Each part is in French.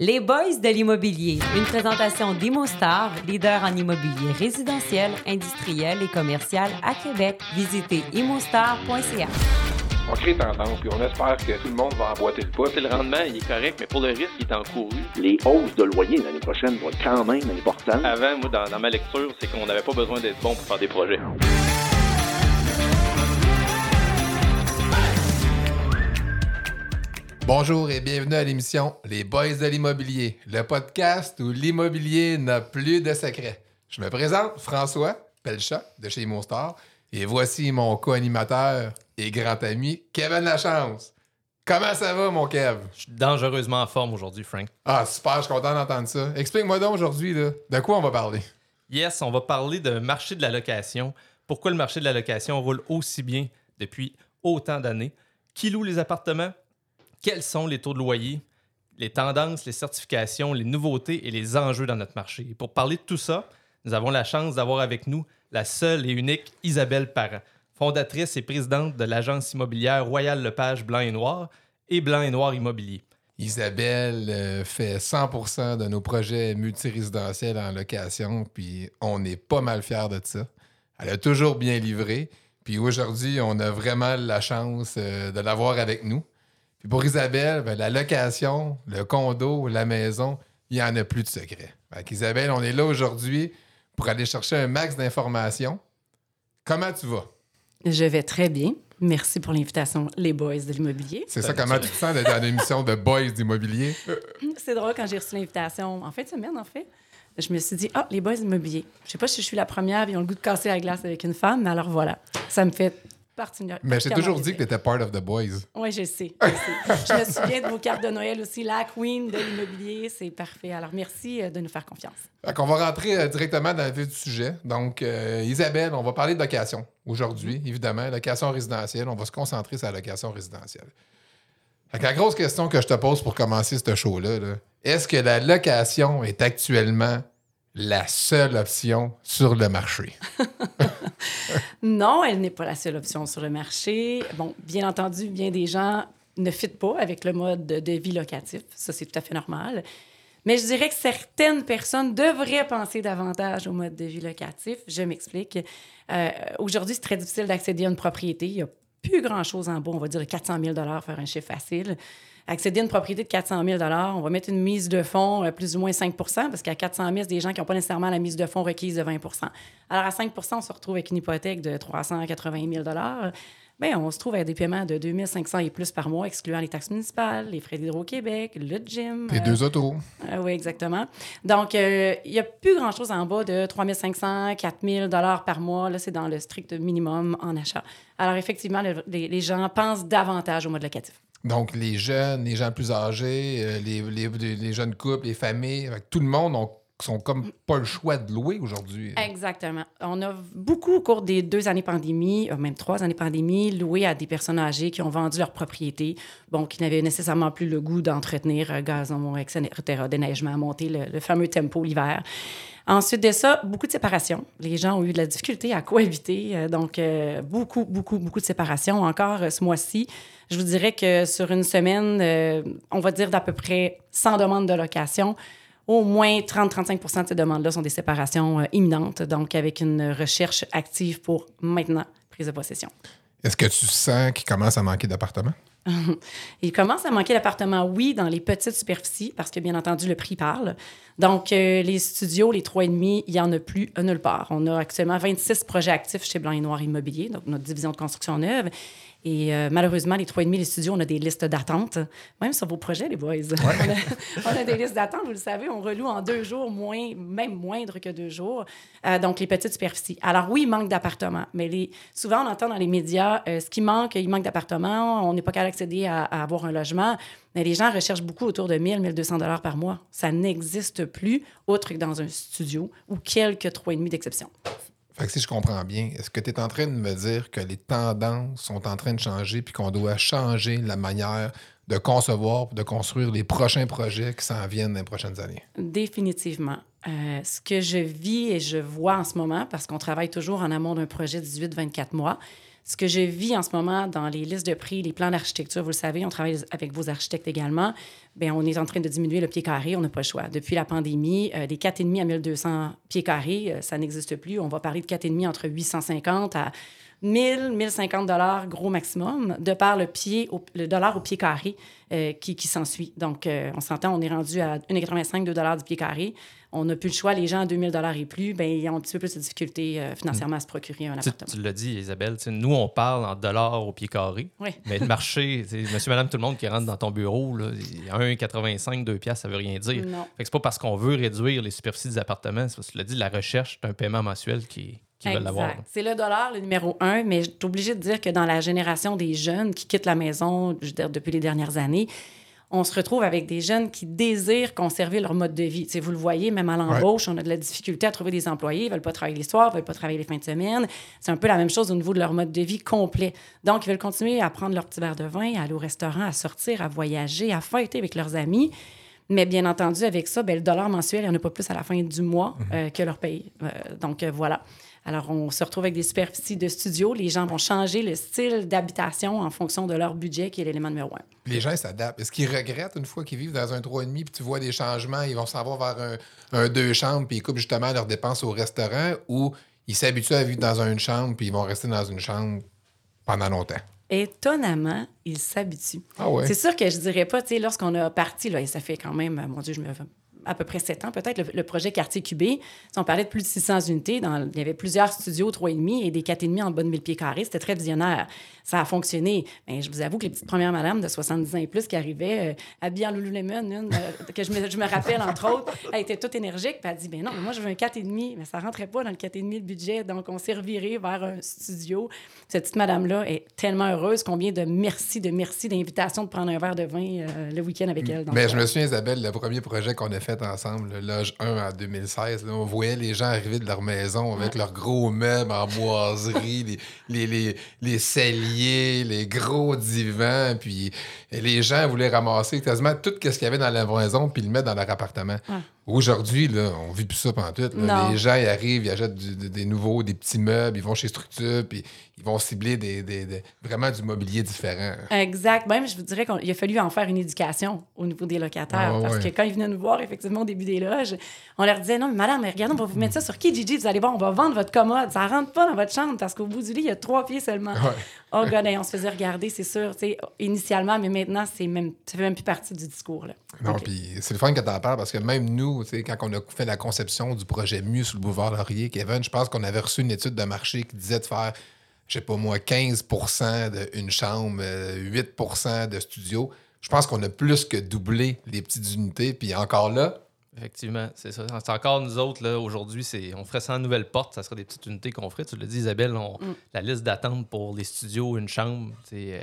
Les Boys de l'immobilier, une présentation d'ImoStar, leader en immobilier résidentiel, industriel et commercial à Québec. Visitez imostar.ca. On crée tendance, puis on espère que tout le monde va emboîter le pas. le rendement, il est correct, mais pour le risque, il est encouru. Les hausses de loyer l'année prochaine vont être quand même importantes. Avant, moi, dans, dans ma lecture, c'est qu'on n'avait pas besoin d'être bon pour faire des projets. Bonjour et bienvenue à l'émission Les Boys de l'immobilier, le podcast où l'immobilier n'a plus de secrets. Je me présente, François Pelchat de chez Monstar, et voici mon co-animateur et grand ami, Kevin Lachance. Comment ça va, mon Kev? Je suis dangereusement en forme aujourd'hui, Frank. Ah, super, je suis content d'entendre ça. Explique-moi donc aujourd'hui, de quoi on va parler? Yes, on va parler de marché de la location. Pourquoi le marché de la location roule aussi bien depuis autant d'années? Qui loue les appartements? Quels sont les taux de loyer, les tendances, les certifications, les nouveautés et les enjeux dans notre marché? Pour parler de tout ça, nous avons la chance d'avoir avec nous la seule et unique Isabelle Parent, fondatrice et présidente de l'agence immobilière Royal Lepage Blanc et Noir et Blanc et Noir Immobilier. Isabelle euh, fait 100% de nos projets multirésidentiels en location, puis on est pas mal fiers de ça. Elle a toujours bien livré, puis aujourd'hui, on a vraiment la chance euh, de l'avoir avec nous. Puis pour Isabelle, ben, la location, le condo, la maison, il n'y en a plus de secret. Isabelle, on est là aujourd'hui pour aller chercher un max d'informations. Comment tu vas? Je vais très bien. Merci pour l'invitation, les boys de l'immobilier. C'est ça, comment tu te sens d'être dans l'émission de boys d'immobilier? C'est drôle quand j'ai reçu l'invitation en fin de semaine, en fait. Je me suis dit, ah, les boys d'immobilier. Je sais pas si je suis la première, ils ont le goût de casser la glace avec une femme, mais alors voilà. Ça me fait mais j'ai toujours dit que tu étais part of the boys. Oui, je sais. Je, me souviens de vos cartes de Noël aussi. La queen de l'immobilier, c'est parfait. Alors, merci euh, de nous faire confiance. on va rentrer euh, directement dans le vif du sujet. Donc, euh, Isabelle, on va parler de location aujourd'hui, évidemment. Location résidentielle. On va se concentrer sur la location résidentielle. la grosse question que je te pose pour commencer ce show-là, est -ce que la location est actuellement la seule option sur le marché? non, elle n'est pas la seule option sur le marché. Bon, bien entendu, bien des gens ne fitent pas avec le mode de vie locatif. Ça, c'est tout à fait normal. Mais je dirais que certaines personnes devraient penser davantage au mode de vie locatif. Je m'explique. Euh, aujourd'hui, c'est très difficile d'accéder à une propriété. Il n'y a plus grand-chose en bas. On va dire 400 000 faire un chiffre facile accéder à une propriété de 400 000 on va mettre une mise de fonds à euh, plus ou moins 5% parce qu'à 400 000, c'est des gens qui n'ont pas nécessairement la mise de fonds requise de 20% Alors, à 5% on se retrouve avec une hypothèque de 380 000 Bien, on se trouve avec des paiements de 2500 et plus par mois, excluant les taxes municipales, les frais d'Hydro-Québec, le gym. Les deux autos. Euh, oui, exactement. Donc, euh, il n'y a plus grand-chose en bas de 3500, 4000 par mois. Là, c'est dans le strict minimum en achat. Alors, effectivement, les, les gens pensent davantage au mode locatif. Donc, les jeunes, les gens plus âgés, euh, les, les, jeunes couples, les familles, tout le monde ont sont comme pas le choix de louer aujourd'hui. Exactement. On a beaucoup, au cours des deux années pandémie, euh, même trois années pandémie, loué à des personnes âgées qui ont vendu leur propriété, bon, qui n'avaient nécessairement plus le goût d'entretenir euh, gazon, etc., déneigement, monter le, fameux tempo l'hiver. Ensuite de ça, beaucoup de séparation. Les gens ont eu de la difficulté à cohabiter, donc beaucoup, beaucoup, beaucoup de séparation. Encore ce mois-ci, je vous dirais que sur une semaine, euh, on va dire d'à peu près 100 demandes de location. Au moins 30-35% de ces demandes-là sont des séparations euh, imminentes, donc avec une recherche active pour maintenant prise de possession. Est-ce que tu sens qu'il commence à manquer d'appartements? il commence à manquer d'appartements, oui, dans les petites superficies, parce que bien entendu, le prix parle. Donc, euh, les studios, les 3,5, il n'y en a plus nulle part. On a actuellement 26 projets actifs chez Blanc et Noir Immobilier, donc notre division de construction neuve. Et euh, malheureusement, les trois et demi, les studios, on a des listes d'attente, même sur vos projets, les boys. on, a, des listes d'attente, vous le savez, on reloue en deux jours, moins, même moindre que deux jours. Euh, donc, les petites superficies. Alors, oui, il manque d'appartements, mais les, souvent, on entend dans les médias euh, ce qui manque, il manque d'appartements, on n'est pas capable d'accéder à, avoir un logement. Mais les gens recherchent beaucoup autour de 1000, 1200 dollars par mois. Ça n'existe plus, autre que dans un studio ou quelques trois et demi d'exception. Fait que si je comprends bien, est-ce que tu es en train de me dire que les tendances sont en train de changer puis qu'on doit changer la manière de concevoir, de construire les prochains projets qui s'en viennent dans les prochaines années? Définitivement. Euh, ce que je vis et je vois en ce moment, parce qu'on travaille toujours en amont d'un projet 18-24 mois, Ce que je vis en ce moment dans les listes de prix, les plans d'architecture, vous le savez, on travaille avec vos architectes également, bien, on est en train de diminuer le pied carré, on n'a pas le choix. Depuis la pandémie, euh, des 4,5 à 1200 pieds carrés, euh, ça n'existe plus. On va parler de 4,5 entre 850 à 1000, 1050 dollars gros maximum, de par le pied, au- le dollar au pied carré euh, qui, qui s'ensuit. Donc, euh, on s'entend, on est rendu à 1,85 2 dollars du pied carré. On n'a plus le choix. Les gens à 2000 dollars et plus, ben ils ont un petit peu plus de difficultés euh, financièrement à se procurer un appartement. tu l'as dit, Isabelle, nous, on parle en dollars au pied carré. Oui. Mais le marché, monsieur, madame, tout le monde qui rentre dans ton bureau, là, 1,85, 2 piastres, ça veut rien dire. Non. Fait que c'est pas parce qu'on veut réduire les superficies des appartements, c'est parce que tu l'as dit, la recherche, c'est un paiement mensuel qui, qui veut l'avoir. Exact. C'est le dollar, le numéro un, mais je suis obligée de dire que dans la génération des jeunes qui quittent la maison je veux dire, depuis les dernières années, on se retrouve avec des jeunes qui désirent conserver leur mode de vie. Tu sais, vous le voyez, même à l'embauche, on a de la difficulté à trouver des employés. Ils veulent pas travailler les soirs, ils veulent pas travailler les fins de semaine. C'est un peu la même chose au niveau de leur mode de vie complet. Donc, ils veulent continuer à prendre leur petit verre de vin, à aller au restaurant, à sortir, à voyager, à fêter avec leurs amis. Mais bien entendu, avec ça, ben, le dollar mensuel, il n'y en a pas plus à la fin du mois euh, que leur paye. Euh, donc, euh, voilà. Alors, on se retrouve avec des superficies de studio. Les gens vont changer le style d'habitation en fonction de leur budget, qui est l'élément numéro un. Les gens s'adaptent. Est-ce qu'ils regrettent une fois qu'ils vivent dans un 3,5 puis tu vois des changements, ils vont s'en voir vers un, un deux chambres puis ils coupent justement leurs dépenses au restaurant ou ils s'habituent à vivre dans une chambre puis ils vont rester dans une chambre pendant longtemps? Étonnamment, ils s'habituent. Ah ouais? C'est sûr que je dirais pas, tu sais, lorsqu'on a parti, là, et ça fait quand même, mon Dieu, je me à peu près sept ans peut-être, le, le projet Quartier Cubé. On parlait de plus de 600 unités, dans, il y avait plusieurs studios 3,5 et des 4,5 en bas de 1000 pieds carrés. C'était très visionnaire. Ça a fonctionné. Mais je vous avoue que les petites premières madames de 70 ans et plus qui arrivaient euh, habillées en Lululemon, une, euh, que je me, je me rappelle entre autres, elle était toute énergique. Puis elle dit, ben non, mais moi je veux un 4,5. Mais ça rentrait pas dans le 4,5 de budget. Donc on s'est reviré vers un studio. Cette petite madame-là est tellement heureuse. Combien de merci, de merci, d'invitations de prendre un verre de vin euh, le week-end avec elle. Donc, Mais je euh, me souviens, Isabelle, le premier projet qu'on a fait ensemble, le Loge 1 en 2016, là, on voyait les gens arriver de leur maison avec leurs gros meubles en boiserie, les, les, les, les celliers, les gros divans, puis les gens voulaient ramasser quasiment tout ce qu'il y avait dans la maison puis le mettre dans leur appartement. Aujourd'hui, là, on vit plus ça pendant tout. Les gens, ils arrivent, ils achètent du- des nouveaux, des petits meubles, ils vont chez Structure, puis ils vont cibler des, des- des- vraiment du mobilier différent. Exact. Même, je vous dirais qu'il a fallu en faire une éducation au niveau des locataires. Ah, parce ouais. que quand ils venaient nous voir, effectivement, au début des loges, on leur disait Non, mais madame, mais regardez, on va vous mettre ça sur Kijiji. Vous allez voir, on va vendre votre commode. Ça rentre pas dans votre chambre parce qu'au bout du lit, il y a trois pieds seulement. Ouais. Oh, God, on se faisait regarder, c'est sûr, tu sais, initialement, mais maintenant, c'est même, ça fait même plus partie du discours. Là. Non, puis c'est le fun que tu en parles parce que même nous, tu sais, quand on a fait la conception du projet Mieux sur le boulevard Laurier, Kevin, je pense qu'on avait reçu une étude de marché qui disait de faire, je sais pas moi, 15% d'une chambre, euh, 8% de studio. Je pense qu'on a plus que doublé les petites unités. Puis encore là, Effectivement, c'est ça. C'est encore nous autres, là, aujourd'hui, c'est, on ferait ça en nouvelle porte, ça serait des petites unités qu'on ferait. Tu l'as dit, Isabelle, on- la liste d'attente pour les studios, une chambre, c'est,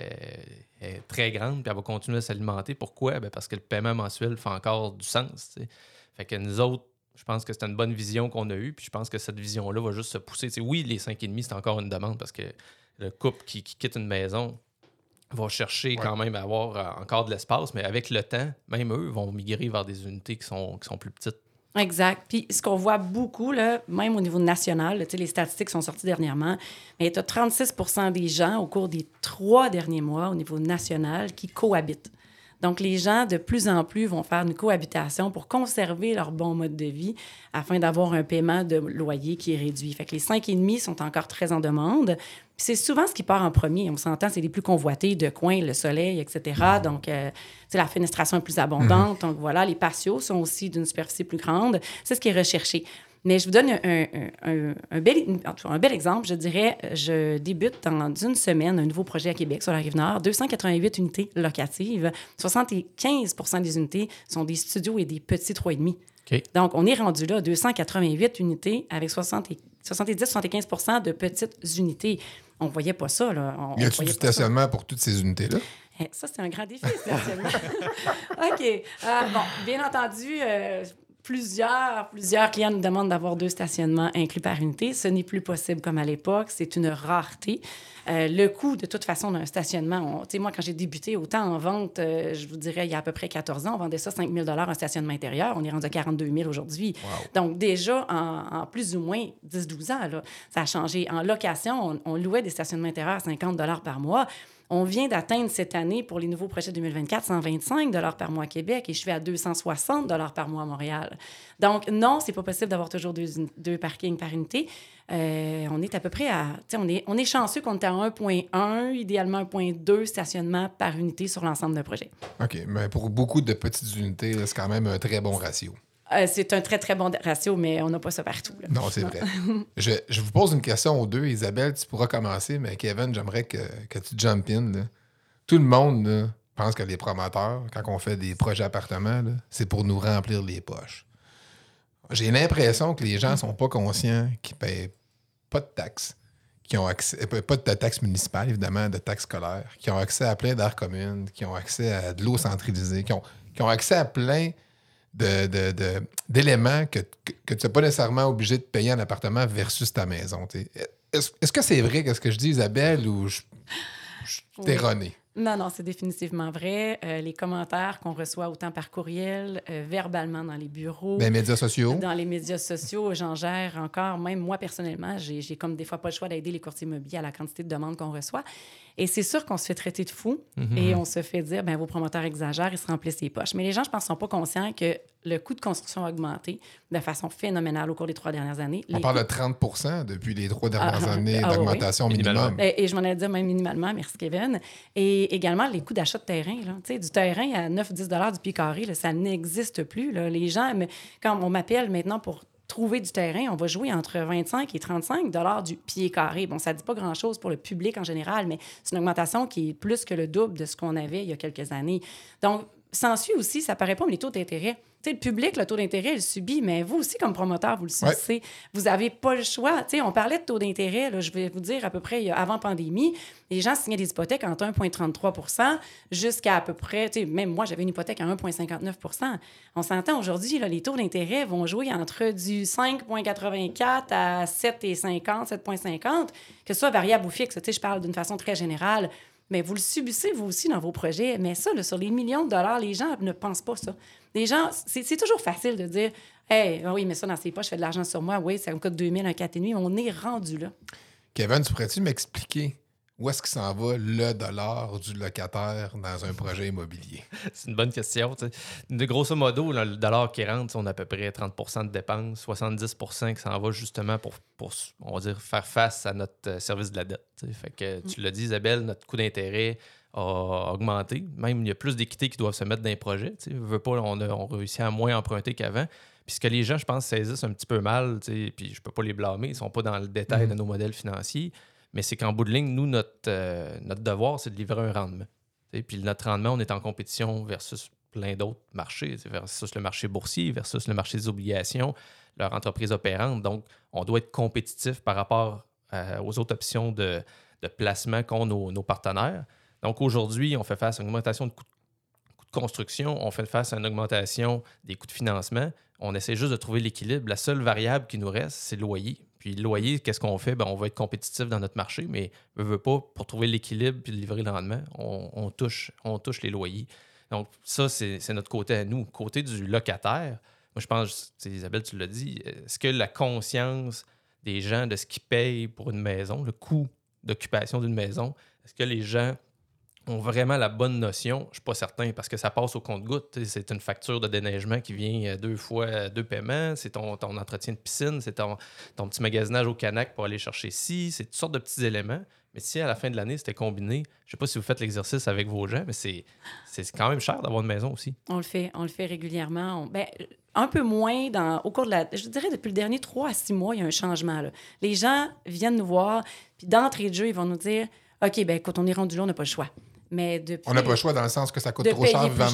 est très grande, puis elle va continuer à s'alimenter. Pourquoi? Ben, parce que le paiement mensuel fait encore du sens. Fait que nous autres, je pense que c'est une bonne vision qu'on a eue, puis je pense que cette vision-là va juste se pousser. Oui, les 5,5, c'est encore une demande parce que le couple qui, qui quitte une maison va chercher quand même à avoir euh, encore de l'espace, mais avec le temps, même eux vont migrer vers des unités qui sont, qui sont plus petites. Exact. Puis ce qu'on voit beaucoup, là, même au niveau national, là, tu sais, les statistiques sont sorties dernièrement, mais tu as 36 des gens au cours des trois derniers mois au niveau national qui cohabitent. Donc, les gens, de plus en plus, vont faire une cohabitation pour conserver leur bon mode de vie afin d'avoir un paiement de loyer qui est réduit. Fait que les 5,5 sont encore très en demande. C'est souvent ce qui part en premier. On s'entend, c'est les plus convoités de coin, le soleil, etc. Donc, euh, la fenestration est plus abondante. Donc, voilà, les patios sont aussi d'une superficie plus grande. C'est ce qui est recherché. Mais je vous donne un, un- un- un bel, un exemple. Je dirais, je débute dans une semaine un nouveau projet à Québec sur la Rive-Nord. 288 unités locatives. 75% des unités sont des studios et des petits 3,5. OK. Donc, on est rendu là, 288 unités avec 70-75 de petites unités. On voyait pas ça, là. On, y voyait du ça. stationnement pour toutes ces unités-là? Eh, Ça, c'est un grand défi, essentiellement. OK. Euh, bon, bien entendu, euh, plusieurs, plusieurs clients nous demandent d'avoir deux stationnements inclus par unité. Ce n'est plus possible comme à l'époque. C'est une rareté. Euh, le coût, de toute façon, d'un stationnement, tu sais, moi, quand j'ai débuté autant en vente, euh, je vous dirais, il y a à peu près 14 ans, on vendait ça 5 000 un stationnement intérieur. On est rendu à 42 000 aujourd'hui. Donc, déjà, en, en, plus ou moins 10-12 ans, là, ça a changé. En location, on, on louait des stationnements intérieurs à 50 par mois. On vient d'atteindre cette année, pour les nouveaux projets 2024, 125 par mois à Québec et je suis à 260 par mois à Montréal. Donc, non, c'est pas possible d'avoir toujours deux, deux, parkings par unité. Euh, on est à peu près à. On est, on est chanceux qu'on est à 1,1, idéalement 1,2 stationnements par unité sur l'ensemble d'un projet. OK, mais pour beaucoup de petites unités, c'est quand même un très bon ratio. Euh, c'est un très, très bon ratio, mais on n'a pas ça partout. Non, c'est vrai. je, je, vous pose une question aux deux. Isabelle, tu pourras commencer, mais Kevin, j'aimerais que, que, tu jump in. Là. Tout le monde là, pense que les promoteurs, quand on fait des projets appartements, c'est pour nous remplir les poches. J'ai l'impression que les gens ne sont pas conscients qu'ils ne payent pas de taxes, qui ont accès, euh, pas de taxes municipales, évidemment, de taxes scolaires, qui ont accès à plein d'aires communes, qui ont accès à de l'eau centralisée, qui ont, qui ont accès à plein d'éléments de, que, que, tu n'es pas nécessairement obligé de payer un appartement versus ta maison. Est-ce que c'est vrai ce que je dis, Isabelle, ou je, je erroné? Non, non, c'est définitivement vrai. Euh, les commentaires qu'on reçoit autant par courriel, euh, verbalement dans les bureaux. Les médias sociaux. Dans les médias sociaux, j'en gère encore. Même moi, personnellement, j'ai comme des fois pas le choix d'aider les courtiers immobiliers à la quantité de demandes qu'on reçoit. Et c'est sûr qu'on se fait traiter de fou mhm. et on se fait dire, ben vos promoteurs exagèrent, ils se remplissent les poches. Mais les gens, je pense, ne sont pas conscients que le coût de construction a augmenté de façon phénoménale au cours des trois dernières années. On parle de 30 depuis les trois dernières ah, années ah, d'augmentation minimum. Et, je m'en ai dit même minimalement, merci Kevin. Et également, les coûts d'achat de terrain. Là. Du terrain à 9-10 du pied carré, ça n'existe plus. Là. Les gens, quand on m'appelle maintenant pour trouver du terrain, on va jouer entre 25 et 35 dollars du pied carré. Bon, ça ne dit pas grand-chose pour le public en général, mais c'est une augmentation qui est plus que le double de ce qu'on avait il y a quelques années. Donc, s'ensuit aussi, ça paraît pas, mais les taux d'intérêt le public, le taux d'intérêt, il subit, mais vous aussi, comme promoteur, vous le subissez. Vous n'avez pas le choix. on parlait de taux d'intérêt, je vais vous dire, à peu près avant pandémie, les gens signaient des hypothèques entre 1,33 jusqu'à à peu près, même moi, j'avais une hypothèque à 1,59 On s'entend aujourd'hui, les taux d'intérêt vont jouer entre du 5,84 à 7,50, 7,50, que ce soit variable ou fixe. Je parle d'une façon très générale mais vous le subissez vous aussi dans vos projets. Mais ça, sur les millions de dollars, les gens ne pensent pas ça. Les gens, c'est toujours facile de dire Hey, ah oui, mais ça dans ses poches, je fais de l'argent sur moi. Oui, ça me coûte 2000, un 4,5. On est rendu là. Kevin, tu pourrais-tu m'expliquer où est-ce que s'en va le dollar du locataire dans un projet immobilier? C'est une bonne question. De grosso modo, le dollar qui rentre, on a à peu près 30 de dépenses, 70 qui s'en va justement pour, pour, on va dire, faire face à notre euh, service de la dette. Fait que tu l'as dit, Isabelle, notre coût d'intérêt a augmenté. Même, il y a plus d'équité qui doivent se mettre dans les projets. Veut pas, on a on réussit à moins emprunter qu'avant. Puis ce que les gens, je pense, saisissent un petit peu mal, puis je peux pas les blâmer, ils sont pas dans le détail mm-hmm. de nos modèles financiers mais c'est qu'en bout de ligne, nous, notre, euh, notre devoir, c'est de livrer un rendement. Puis notre rendement, on est en compétition versus plein d'autres marchés, versus le marché boursier, versus le marché des obligations, leur entreprise opérante. Donc, on doit être compétitif par rapport euh, aux autres options de, de placement qu'ont nos, nos, partenaires. Donc, aujourd'hui, on fait face à une augmentation de coûts de construction, on fait face à une augmentation des coûts de financement. On essaie juste de trouver l'équilibre. La seule variable qui nous reste, c'est le loyer. Puis le loyer, qu'est-ce qu'on fait? Ben, on va être compétitif dans notre marché, mais ne veut pas, pour trouver l'équilibre puis livrer le rendement, on, touche, on touche les loyers. Donc, ça, c'est notre côté à nous. Côté du locataire, moi, je pense, Isabelle, tu l'as dit, est-ce que la conscience des gens de ce qu'ils payent pour une maison, le coût d'occupation d'une maison, est-ce que les gens ont vraiment la bonne notion, je ne suis pas certain, parce que ça passe au compte-goutte. C'est une facture de déneigement qui vient euh, deux fois euh, deux paiements, c'est ton, ton, entretien de piscine, c'est ton, ton, petit magasinage au Canac pour aller chercher ci, c'est toutes sortes de petits éléments. Mais si à la fin de l'année, c'était combiné, je ne sais pas si vous faites l'exercice avec vos gens, mais c'est quand même cher d'avoir une maison aussi. On le fait, on le fait régulièrement. ben, un peu moins dans, au cours de la. Je dirais depuis le dernier trois à six mois, il y a un changement. Là. Les gens viennent nous voir, puis d'entrée de jeu, ils vont nous dire OK, ben quand on est rendu là, on n'a pas le choix. Mais on n'a pas le choix dans le sens que ça coûte trop cher vivre à la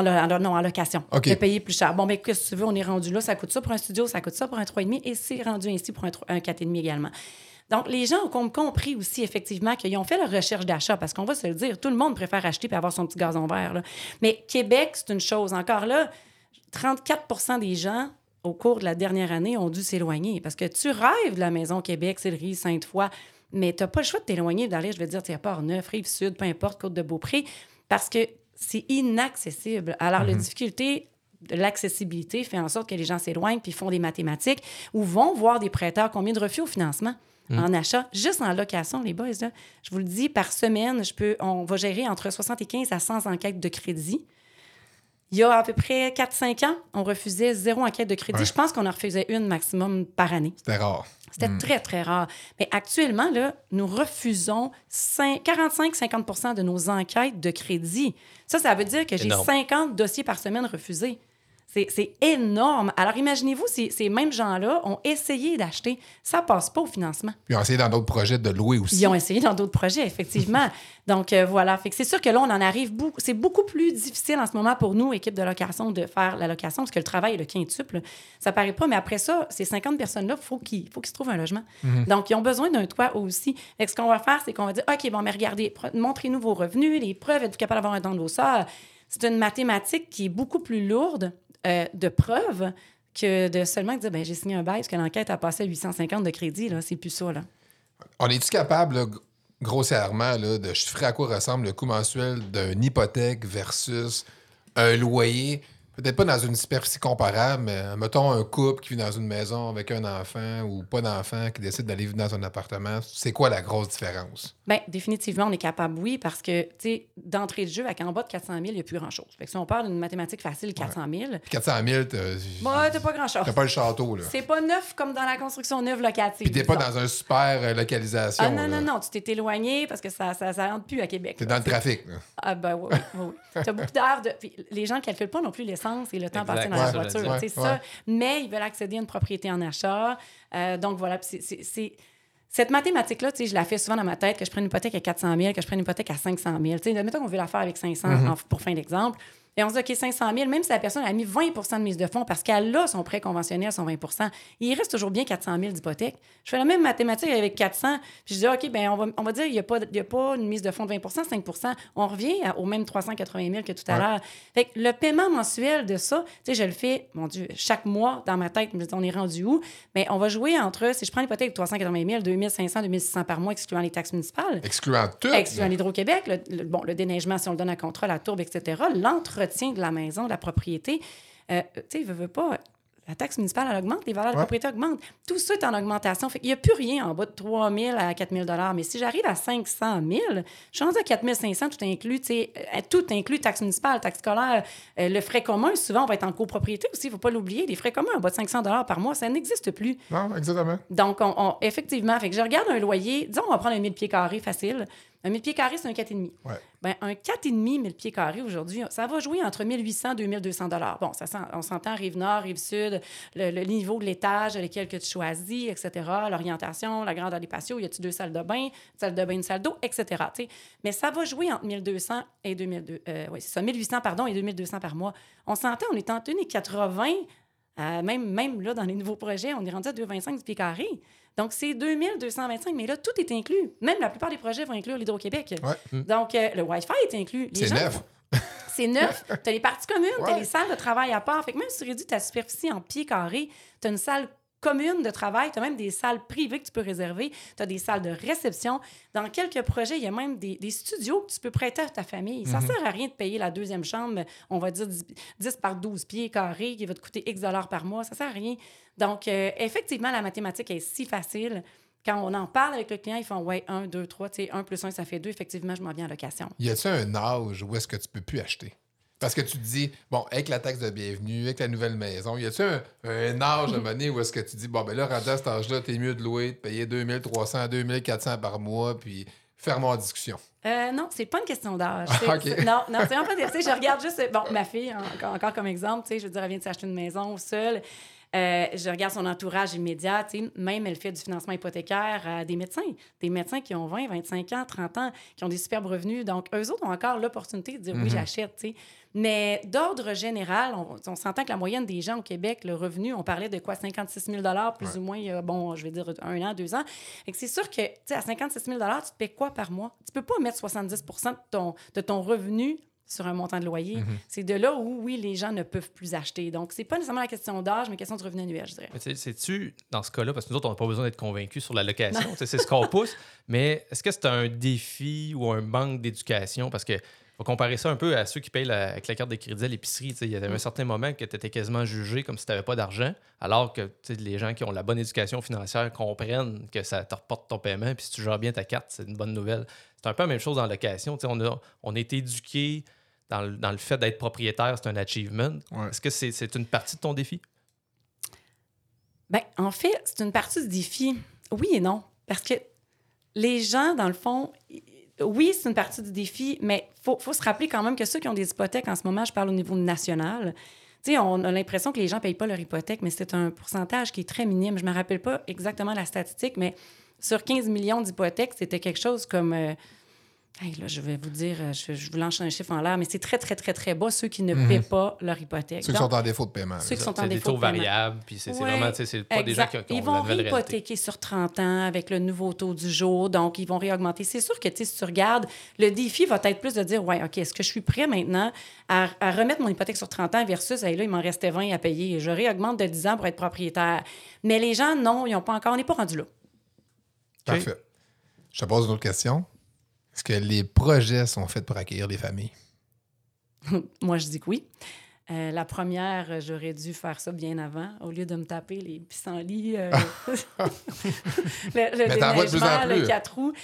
maison. en, non, en location. De payer plus cher. Bon, mais qu'est-ce que tu veux? On est rendu là. Ça coûte ça pour un studio, ça coûte ça pour un 3,5 et c'est rendu ainsi pour un, un 4,5 également. Donc, les gens ont compris aussi, effectivement, qu'ils ont fait leur recherche d'achat, parce qu'on va se le dire, tout le monde préfère acheter et avoir son petit gazon vert. Mais Québec, c'est une chose. Encore là, 34% des gens, au cours de la dernière année, ont dû s'éloigner. Parce que tu rêves de la maison Québec, Sillery, Sainte-Foy, mais tu n'as pas le choix de t'éloigner, d'aller, je veux dire, tu à neuf Rive-Sud, peu importe, Côte-de-Beaupré, parce que c'est inaccessible. Alors, la difficulté de l'accessibilité fait en sorte que les gens s'éloignent puis font des mathématiques ou vont voir des prêteurs combien de refus au financement en achat, juste en location, les boys. Là, je vous le dis, par semaine, je peux, on va gérer entre 75 à 100 enquêtes de crédit. Il y a à peu près 4-5 ans, on refusait zéro enquête de crédit. Ouais. Je pense qu'on en refusait une maximum par année. C'était rare. C'était très, très rare. Mais actuellement, là, nous refusons 45-50% de nos enquêtes de crédit. Ça, ça veut dire que j'ai Énorme. 50 dossiers par semaine refusés. C'est énorme. Alors, imaginez-vous si ces mêmes gens-là ont essayé d'acheter. Ça passe pas au financement. Puis on a essayé dans d'autres projets de louer aussi. Ils ont essayé dans d'autres projets, effectivement. Donc, euh, voilà. Fait que c'est sûr que là, on en arrive beaucoup. C'est beaucoup plus difficile en ce moment pour nous, équipe de location, de faire la location parce que le travail est le quintuple. Ça paraît pas, mais après ça, ces 50 personnes-là, il faut qu'ils faut qu'ils se trouvent un logement. Donc, ils ont besoin d'un toit aussi. Fait que ce qu'on va faire, c'est qu'on va dire OK, bon, mais regardez, montrez-nous vos revenus, les preuves, êtes-vous capable d'avoir un don de vos sœurs? C'est une mathématique qui est beaucoup plus lourde euh, de preuves que de seulement dire ben j'ai signé un bail parce que l'enquête a passé à 850 de crédit. C'est plus ça. Là. On est-tu capable, grossièrement, là, de chiffrer à quoi ressemble le coût mensuel d'une hypothèque versus un loyer? Peut-être pas dans une superficie comparable, mais mettons un couple qui vit dans une maison avec un enfant ou pas d'enfant qui décide d'aller vivre dans un appartement. C'est quoi la grosse différence? Bien, définitivement, on est capable, oui, parce que, tu sais, d'entrée de jeu, avec en bas de 400 000, il n'y a plus grand-chose. Fait que si on parle d'une mathématique facile, 400 000, Puis 400 000, t'as bon, t'as pas grand-chose. t'as pas le château, là. C'est pas neuf comme dans la construction neuve locative. Puis t'es pas dans un super euh, localisation. Ah non, là. non, non, tu t'es éloigné parce que ça ça, ça rentre plus à Québec. T'es dans le trafic, là. Ah ben oui, oui, oui. T'as beaucoup d'heures de... Puis les gens ne calculent pas non plus l'essence et le temps passé dans Ouais, la voiture. dire. ça. Ouais. Mais ils veulent accéder à une propriété en achat. Euh, donc voilà, c'est-. Cette mathématique-là, tu sais, je la fais souvent dans ma tête, que je prenne une hypothèque à 400 000, que je prenne une hypothèque à 500 000. Tu sais, admettons qu'on veut la faire avec 500 Mm-hmm. en- pour fin d'exemple. Et on se dit, OK, 500 000, même si la personne a mis 20% de mise de fonds parce qu'elle a son prêt conventionnel, son 20% il reste toujours bien 400 000 d'hypothèque. Je fais la même mathématique avec 400, puis je dis, OK, ben on va, on va dire, il n'y a, a pas une mise de fonds de 20% 5% On revient à- au même 380 000 que tout à Ouais. l'heure. Fait que le paiement mensuel de ça, tu sais, je le fais, mon Dieu, chaque mois dans ma tête, on est rendu où? Mais on va jouer entre, si je prends l'hypothèque de 380 000, 2500, 2600 par mois, excluant les taxes municipales, Excluant tout. excluant l'Hydro-Québec, le, le- bon, le déneigement, si on le donne à contrat, la tourbe, etc., l'entretien de la maison, de la propriété, euh, tu sais, veut, veut pas, la taxe municipale, elle augmente, les valeurs de Ouais. propriété augmentent. Tout ça est en augmentation. Fait qu'il n'y a plus rien en bas de 3 000 à 4 000 Mais si j'arrive à 500 000, je suis rendu à 4 500, tout inclus, tu sais, euh, tout inclus, taxe municipale, taxe scolaire, euh, le frais commun, souvent, on va être en copropriété aussi, il ne faut pas l'oublier. Les frais communs en bas de 500 par mois, ça n'existe plus. Non, exactement. Donc, on, on- effectivement, fait que je regarde un loyer, disons, on va prendre un 1000 pieds carrés facile. Un 1000 pieds carrés, c'est un 4,5. Ouais. Ben, un 4,5 1000 pieds carrés aujourd'hui, ça va jouer entre 1800 et 2200 Bon, ça, on s'entend Rive-Nord, Rive-Sud, le, le niveau de l'étage, lequel que tu choisis, etc., l'orientation, la grandeur des patios, y a-tu deux salles de bain, une salle de bain, une salle d'eau, etc. tu sais. Mais ça va jouer entre 1200 et 2200, euh, oui, c'est ça, 1800 pardon, et 2200 par mois. On s'entend, on est en tenue 80 euh, même, même là, dans les nouveaux projets, on est rendu à 2,25 du pied carré. Donc, c'est 2225, mais là, tout est inclus. Même la plupart des projets vont inclure l'Hydro-Québec. Ouais. Donc, euh, le Wi-Fi est inclus. Les C'est neuf. C'est neuf. Tu as les parties communes, tu as Ouais. les salles de travail à part. Fait que même si tu réduis ta superficie en pieds carrés, tu as une salle commune de travail, tu as même des salles privées que tu peux réserver, tu as des salles de réception. Dans quelques projets, il y a même des, des studios que tu peux prêter à ta famille. Ça sert à rien de payer la deuxième chambre, on va dire 10, 10 par 12 pieds carrés, qui va te coûter X dollars par mois. Ça sert à rien. Donc, euh, effectivement, la mathématique est si facile. Quand on en parle avec le client, ils font Ouais, 1, 2, 3, tu sais, 1 plus 1, ça fait 2. Effectivement, je m'en viens en location. Y a-t-il un âge où est-ce que tu peux plus acheter? Parce que tu te dis, bon, avec la taxe de bienvenue, avec la nouvelle maison, y a-t-il un, un âge à donné où est-ce que tu dis, bon, ben là, rendu à cet âge-là, t'es mieux de louer, de payer 2300, 2400 par mois, puis faire en discussion. Euh, non, c'est pas une question d'âge. C'est- ok. c'est- Non, non, c'est vraiment pas. Tu je regarde juste. Bon, ma fille, encore, encore comme exemple, tu sais, je veux dire, elle vient de s'acheter une maison seule. Euh, je regarde son entourage immédiat, même elle fait du financement hypothécaire à des médecins, des médecins qui ont 20, 25 ans, 30 ans, qui ont des superbes revenus. Donc, eux autres ont encore l'opportunité de dire oui, j'achète, tu sais. Mais d'ordre général, on, on s'entend que la moyenne des gens au Québec, le revenu, on parlait de quoi, 56 000 plus ou moins, bon, je vais dire un an, deux ans. C'est sûr que, tu sais, à 56 000 tu te paies quoi par mois? Tu peux pas mettre 70 de ton, de ton revenu sur un montant de loyer. Mhm. C'est de là où, oui, les gens ne peuvent plus acheter. Donc, c'est pas nécessairement la question d'âge, mais question de revenu annuel, je dirais. C'est-tu, dans ce cas-là, parce que nous autres, on n'a pas besoin d'être convaincus sur la location, c'est ce qu'on pousse, mais est-ce que c'est un défi ou un manque d'éducation? Parce que faut comparer ça un peu à ceux qui payent la- avec la carte de crédit à l'épicerie. Il y avait un certain moment que tu étais quasiment jugé comme si tu n'avais pas d'argent, alors que les gens qui ont la bonne éducation financière comprennent que ça te reporte ton paiement, puis si tu gères bien ta carte, c'est une bonne nouvelle. C'est un peu la même chose en location. On a, on a été éduqué dans le, dans le fait d'être propriétaire, c'est un achievement. Ouais. Est-ce que c'est une partie de ton défi? Ben, en fait, c'est une partie du défi. Oui et non. Parce que les gens, dans le fond, oui, c'est une partie du défi, mais il faut, faut se rappeler quand même que ceux qui ont des hypothèques en ce moment, je parle au niveau national, tu sais, on a l'impression que les gens ne payent pas leur hypothèque, mais c'est un pourcentage qui est très minime. Je ne me rappelle pas exactement la statistique, mais sur 15 millions d'hypothèques, c'était quelque chose comme. euh, hey, là, je vais vous dire, euh, je, je vous lance un chiffre en l'air, mais c'est très, très, très, très bas, ceux qui ne Mhm. paient pas leur hypothèque. Ceux qui sont en défaut de paiement. ceux qui sont en C'est des défaut taux de paiement. variables, puis c'est c'est Ouais, vraiment, tu sais, c'est pas des gens qui, ont Ils la vont réhypothéquer sur 30 ans avec le nouveau taux du jour, donc ils vont réaugmenter. C'est sûr que tu sais, si tu regardes, le défi va être plus de dire, ouais, OK, est-ce que je suis prêt maintenant à, à remettre mon hypothèque sur 30 ans versus, hey, là, il m'en restait 20 à payer. Je réaugmente de 10 ans pour être propriétaire. Mais les gens, non, ils n'ont pas encore, on n'est pas rendu là. Parfait. Je te pose une autre question. Est-ce que les projets sont faits pour accueillir des familles? Moi, je dis que oui. Euh, la première, euh, j'aurais dû faire ça bien avant, au lieu de me taper les pissenlits, euh, le, le déneigement, le quatre roues.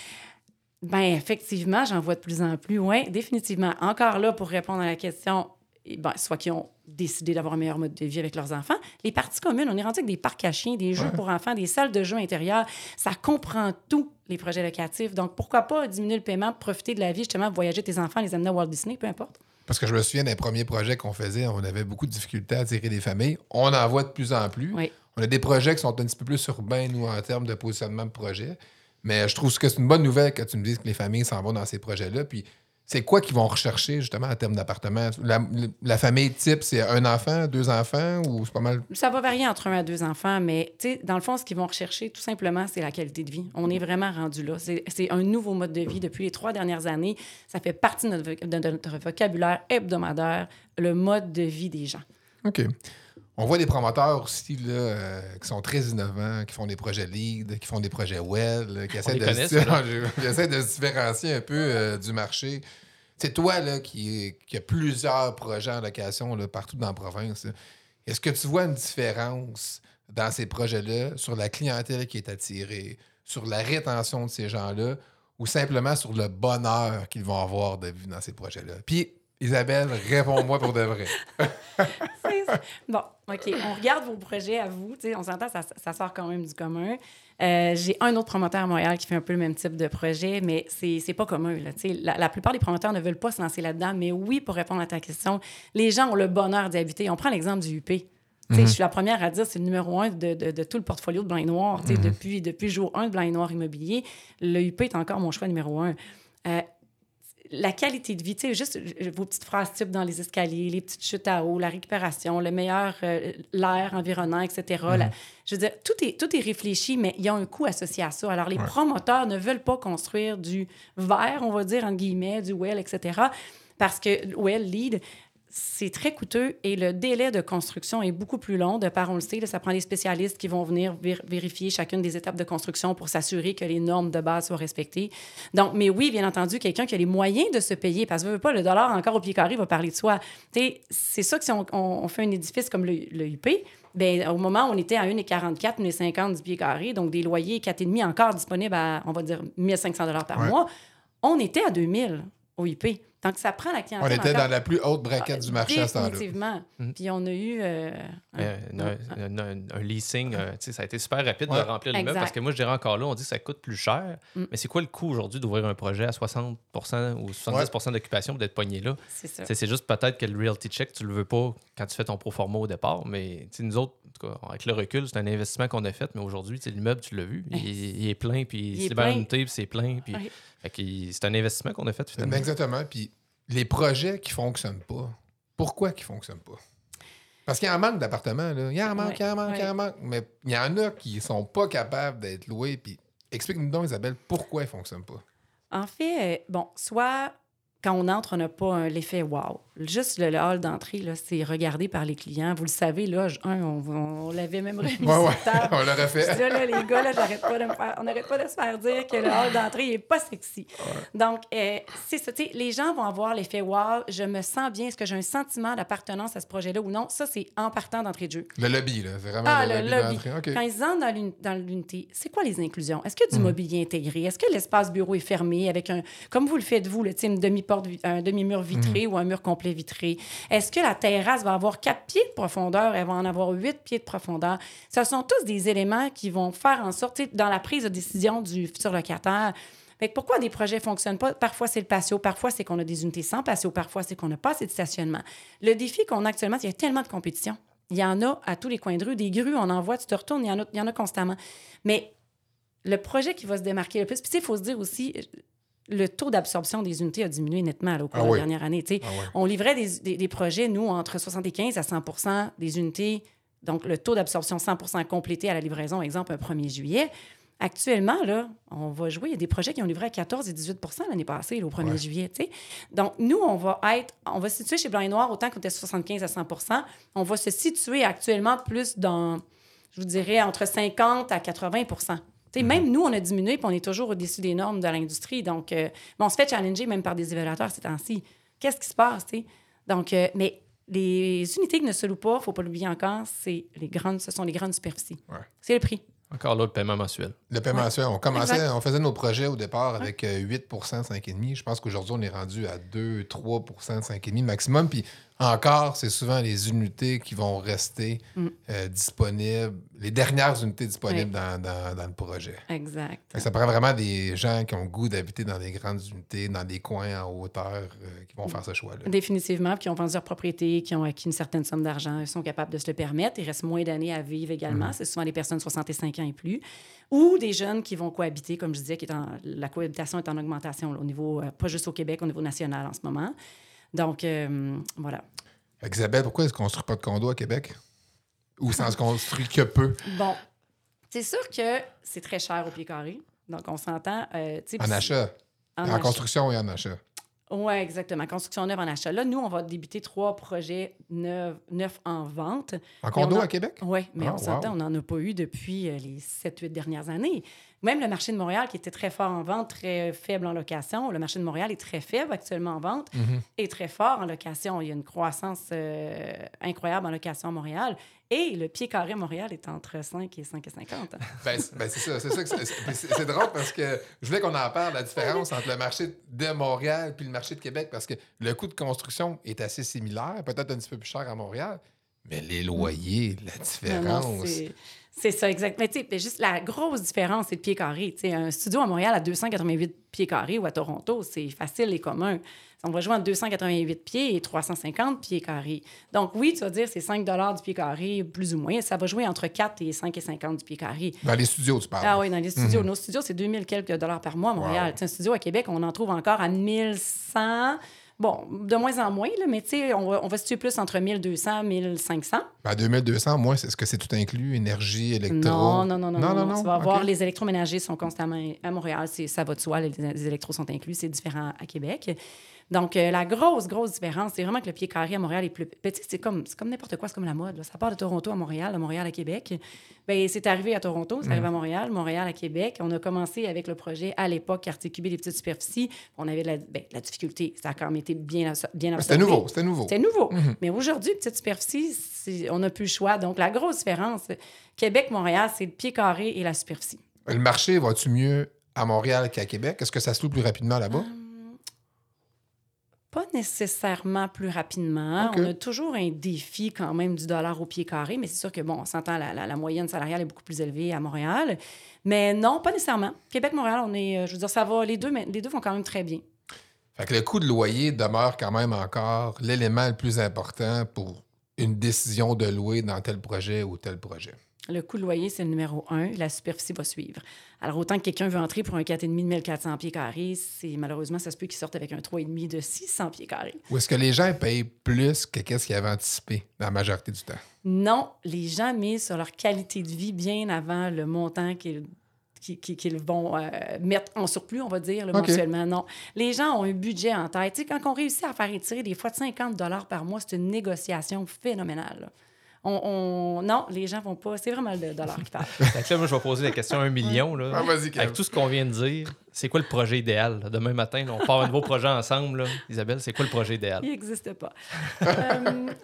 Ben effectivement, j'en vois de plus en plus. Oui, définitivement. Encore là, pour répondre à la question, eh ben, soit qui ont décidé d'avoir un meilleur mode de vie avec leurs enfants. Les parties communes, on est rendu avec des parcs à chiens, des jeux Ouais. pour enfants, des salles de jeux intérieures. Ça comprend tout, les projets locatifs. Donc, pourquoi pas diminuer le paiement, profiter de la vie, justement, voyager tes enfants, les amener à Walt Disney, peu importe. Parce que je me souviens des premiers projets qu'on faisait, on avait beaucoup de difficultés à attirer des familles. On en voit de plus en plus. Oui. On a des projets qui sont un petit peu plus urbains, nous, en termes de positionnement de projet. Mais je trouve que c'est une bonne nouvelle que tu me dises que les familles s'en vont dans ces projets-là. Puis c'est quoi qu'ils vont rechercher, justement, en termes d'appartement? La, la famille type, c'est un enfant, deux enfants ou c'est pas mal? Ça va varier entre un à deux enfants, mais dans le fond, ce qu'ils vont rechercher, tout simplement, c'est la qualité de vie. On est vraiment rendu là. C'est un nouveau mode de vie depuis les trois dernières années. Ça fait partie de notre, de notre vocabulaire hebdomadaire, le mode de vie des gens. OK. On voit des promoteurs aussi là, euh, qui sont très innovants, qui font des projets lead, qui font des projets well, là, qui, essaient de qui essaient de se différencier un peu euh, du marché. C'est toi là, qui, qui a plusieurs projets en location là, partout dans la province. Est-ce que tu vois une différence dans ces projets-là sur la clientèle qui est attirée, sur la rétention de ces gens-là ou simplement sur le bonheur qu'ils vont avoir de vivre dans ces projets-là? Puis, Isabelle, réponds-moi pour de vrai. Bon, OK. On regarde vos projets à vous. Tu sais, on s'entend, ça, ça sort quand même du commun. Euh, J'ai un autre promoteur à Montréal qui fait un peu le même type de projet, mais c'est pas commun. Là. La, la plupart des promoteurs ne veulent pas se lancer là-dedans. Mais oui, pour répondre à ta question, les gens ont le bonheur d'y habiter. On prend l'exemple du UP. Tu sais, Je suis la première à dire c'est le numéro un de, de- de tout le portfolio de Blanc et Noir. Tu sais, depuis, depuis jour 1 de Blanc et Noir Immobilier, le UP est encore mon choix numéro un. Euh, la qualité de vie, tu sais, juste euh, vos petites phrases types dans les escaliers, les petites chutes à eau, la récupération, le meilleur, euh, l'air environnant, etc. La- je veux dire, tout est, tout est réfléchi, mais il y a un coût associé à ça. Alors, les promoteurs ne veulent pas construire du verre, on va dire, entre guillemets, du well, etc. Parce que well, lead, c'est très coûteux et le délai de construction est beaucoup plus long. De part, on le sait, là, ça prend des spécialistes qui vont venir vér- vérifier chacune des étapes de construction pour s'assurer que les normes de base soient respectées. Donc, mais oui, bien entendu, quelqu'un qui a les moyens de se payer, parce que veut pas, le dollar encore au pied carré va parler de soi. C'est ça que si on, on- on fait un édifice comme le, le UP, ben, au moment où on était à 1,44, 1,50 du pied carré, donc des loyers 4,5 encore disponibles à, on va dire, 1500 dollars par Ouais. mois, on était à 2000 au UP. Donc, ça prend la On clientèle. était encore- dans la plus haute braquette du marché à ce temps-là. Définitivement. Mhm. Puis on a eu. euh, un- Euh, un, un- un- un leasing, euh, tu sais, ça a été super rapide Ouais. de remplir l'immeuble parce que moi, je dirais encore là, on dit que ça coûte plus cher. Mm. Mais c'est quoi le coût aujourd'hui d'ouvrir un projet à 60% ou 70% d'occupation pour d'être pogné là? c'est C'est juste peut-être que le realty check, tu le veux pas quand tu fais ton pro forma au départ. Mais nous autres, en tout cas, avec le recul, c'est un investissement qu'on a fait. Mais aujourd'hui, l'immeuble, tu l'as vu, il, il est plein, puis Il il est se libère plein. une puis c'est plein. Puis, Oui. C'est un investissement qu'on a fait finalement. Ben, exactement. Puis les projets qui fonctionnent pas, pourquoi qui fonctionnent pas? Parce qu'il y en manque d'appartements, là. Il y en manque, Ouais, il y en manque, il y en manque. Mais il y en a qui sont pas capables d'être loués. Puis explique-nous donc, Isabelle, pourquoi ils fonctionnent pas? En fait, euh, bon, soit quand on entre, on n'a pas l'effet wow. Juste le, le hall d'entrée, c'est regardé par les clients. Vous le savez, là, je- un, on, on l'avait même remis Ouais, ouais. sur table. On l'aurait fait. là, là, les gars, là, pas de me faire- on n'arrête pas de se faire dire que le hall d'entrée n'est pas sexy. Donc, euh, c'est ça. Les gens vont avoir l'effet wow, je me sens bien, est-ce que j'ai un sentiment d'appartenance à ce projet-là ou non? Ça, c'est en partant d'entrée de jeu. Le lobby, là. C'est vraiment Ah, le, le lobby. lobby. Quand ils entrent dans l'uni- dans l'unité, c'est quoi les inclusions? Est-ce que du Mhm. mobilier intégré? Est-ce que l'espace bureau est fermé avec un, comme vous le faites vous, le une demi-porte, un demi-mur vitré Mhm. ou un mur complet vitré? Est-ce que la terrasse va avoir quatre pieds de profondeur? Elle va en avoir huit pieds de profondeur? Ce sont tous des éléments qui vont faire en sorte, dans la prise de décision du futur locataire, fait que pourquoi des projets ne fonctionnent pas? Parfois, c'est le patio, parfois, c'est qu'on a des unités sans patio, parfois, c'est qu'on n'a pas assez de stationnement. Le défi qu'on a actuellement, c'est qu'il y a tellement de compétition. Il y en a à tous les coins de rue. Des grues, on en voit, tu te retournes, il y en a, il y en a constamment. Mais le projet qui va se démarquer le plus, puis tu sais, il faut se dire aussi, le taux d'absorption des unités a diminué nettement là, au cours Ah de oui. la dernière année. Ah. On livrait des, des- des projets, nous, entre 75 à 100% des unités. Donc, le taux d'absorption 100% complété à la livraison, exemple, un 1er juillet. Actuellement, là, on va jouer. Il y a des projets qui ont livré à 14 et 18% l'année passée, là, au 1er Ouais. juillet. Donc, nous, on va être, on va se situer chez Blanc et Noir autant qu'on était 75 à 100% On va se situer actuellement plus dans, je vous dirais, entre 50 à 80 Même nous, on a diminué puis on est toujours au-dessus des normes de l'industrie. Donc, euh, mais on se fait challenger même par des évaluateurs ces temps-ci. Qu'est-ce qui se passe? tu sais? Donc, euh, mais les unités qui ne se louent pas, il ne faut pas l'oublier encore, c'est les grandes, ce sont les grandes superficies. Ouais. C'est le prix. Encore là, le paiement mensuel. Le paiement Ouais. mensuel, on commençait, Exact. on faisait nos projets au départ avec euh, 8 de 5,5 Je pense qu'aujourd'hui, on est rendu à 2, 3 de 5,5 maximum. Puis encore, c'est souvent les unités qui vont rester Mm. euh, disponibles, les dernières unités disponibles Oui. dans, dans- dans le projet. Exact. Ça prend vraiment des gens qui ont le goût d'habiter dans des grandes unités, dans des coins en hauteur, euh, qui vont faire ce choix-là. Définitivement, puis qui ont vendu leur propriété, qui ont acquis une certaine somme d'argent, ils sont capables de se le permettre. Il reste moins d'années à vivre également. C'est souvent des personnes de 65 ans et plus. Ou des jeunes qui vont cohabiter, comme je disais, qui est en- la cohabitation est en augmentation là, au niveau, euh, pas juste au Québec, au niveau national en ce moment. Donc, euh, voilà. Isabelle, pourquoi elle ne se construit pas de condo à Québec? Ou ça ne se construit que peu? Bon, c'est sûr que c'est très cher au pied carré. Donc, on s'entend. euh, En achat. en En, achat. construction et en achat. Oui, exactement. Construction neuve en achat. Là, nous, on va débuter trois projets neufs, en vente. En condo a- à Québec? Oui, mais Ah, on s'entend, wow. on n'en a pas eu depuis euh, les 7-8 dernières années. Même le marché de Montréal, qui était très fort en vente, très faible en location, le marché de Montréal est très faible actuellement en vente Mhm. et très fort en location. Il y a une croissance euh, incroyable en location à Montréal. Et le pied carré Montréal est entre 5 et 5,50. Ben, c'est ben, c'est ça, c'est ça. c'est- drôle parce que je voulais qu'on en parle, la différence entre le marché de Montréal puis le marché de Québec, parce que le coût de construction est assez similaire, peut-être un petit peu plus cher à Montréal, mais les loyers, la Non, non, différence. C'est- ça, exact. Mais tu sais, juste la grosse différence, c'est le pied carré. Tu sais, un studio à Montréal à 288 pieds carrés ou à Toronto, c'est facile et commun. On va jouer entre 288 pieds et 350 pieds carrés. Donc, oui, tu vas dire c'est 5 du pied carré, plus ou moins. Ça va jouer entre 4 et 5,50 du pied carré. Dans les studios, tu parles. Ah oui, dans les studios. Nos studios, c'est 2000 quelques dollars par mois à Montréal. Wow. Un studio à Québec, on en trouve encore à 1100. Bon, de moins en moins, là, mais tu sais, on va, on va se situer plus entre 1200 1500. Ben, 2200, moi, est-ce que c'est tout inclus? Énergie, électro? Non, non, non, non, non, non. Tu vas OK. avoir les électroménagers sont constamment à Montréal, c'est ça va de soi, les, les électros sont inclus, c'est différent à Québec. Donc, euh, la grosse, grosse différence, c'est vraiment que le pied carré à Montréal est plus petit. C'est comme, c'est comme n'importe quoi, c'est comme la mode. là. Ça part de Toronto à Montréal, de Montréal à Québec. Bien, c'est arrivé à Toronto, c'est arrivé à Montréal, Montréal à Québec. On a commencé avec le projet à l'époque quartier cubé des petites superficies. On avait de la, ben, de la difficulté. Ça a quand même été bien, bien Ben, C'était nouveau, c'était nouveau. C'était nouveau. Mais aujourd'hui, petite superficie, on n'a plus le choix. Donc, la grosse différence, Québec-Montréal, c'est le pied carré et la superficie. Le marché va-tu mieux à Montréal qu'à Québec? Est-ce que ça se loue plus rapidement là-bas? Hum, Pas nécessairement plus rapidement. On a toujours un défi quand même du dollar au pied carré, mais c'est sûr que, bon, on s'entend, la, la- la moyenne salariale est beaucoup plus élevée à Montréal. Mais non, pas nécessairement. Québec-Montréal, on est, euh, je veux dire, ça va, les deux, mais les deux vont quand même très bien. Fait que le coût de loyer demeure quand même encore l'élément le plus important pour une décision de louer dans tel projet ou tel projet. Le coût de loyer, c'est le numéro un. La superficie va suivre. Alors, autant que quelqu'un veut entrer pour un 4,5 de 1400 pieds carrés, malheureusement, ça se peut qu'il sorte avec un 3,5 de 600 pieds carrés. Ou est-ce que les gens payent plus que qu'est-ce qu'ils avaient anticipé dans la majorité du temps? Non, les gens misent sur leur qualité de vie bien avant le montant qui est qui- qui- qu'ils vont euh, mettre en surplus, on va dire, mensuellement. Non. Les gens ont un budget en tête. Tu sais, quand on réussit à faire étirer des fois de 50 par mois, c'est une négociation phénoménale. Là. On, on- Non, les gens vont pas. C'est vraiment le dollar qui parle. Là, moi, je vais poser la question à un million. Là. Ah. Avec tout ce qu'on vient de dire, c'est quoi le projet idéal? là? Demain matin, là, on part un nouveau projet ensemble. là. Isabelle, c'est quoi le projet idéal? Il n'existe pas. Euh,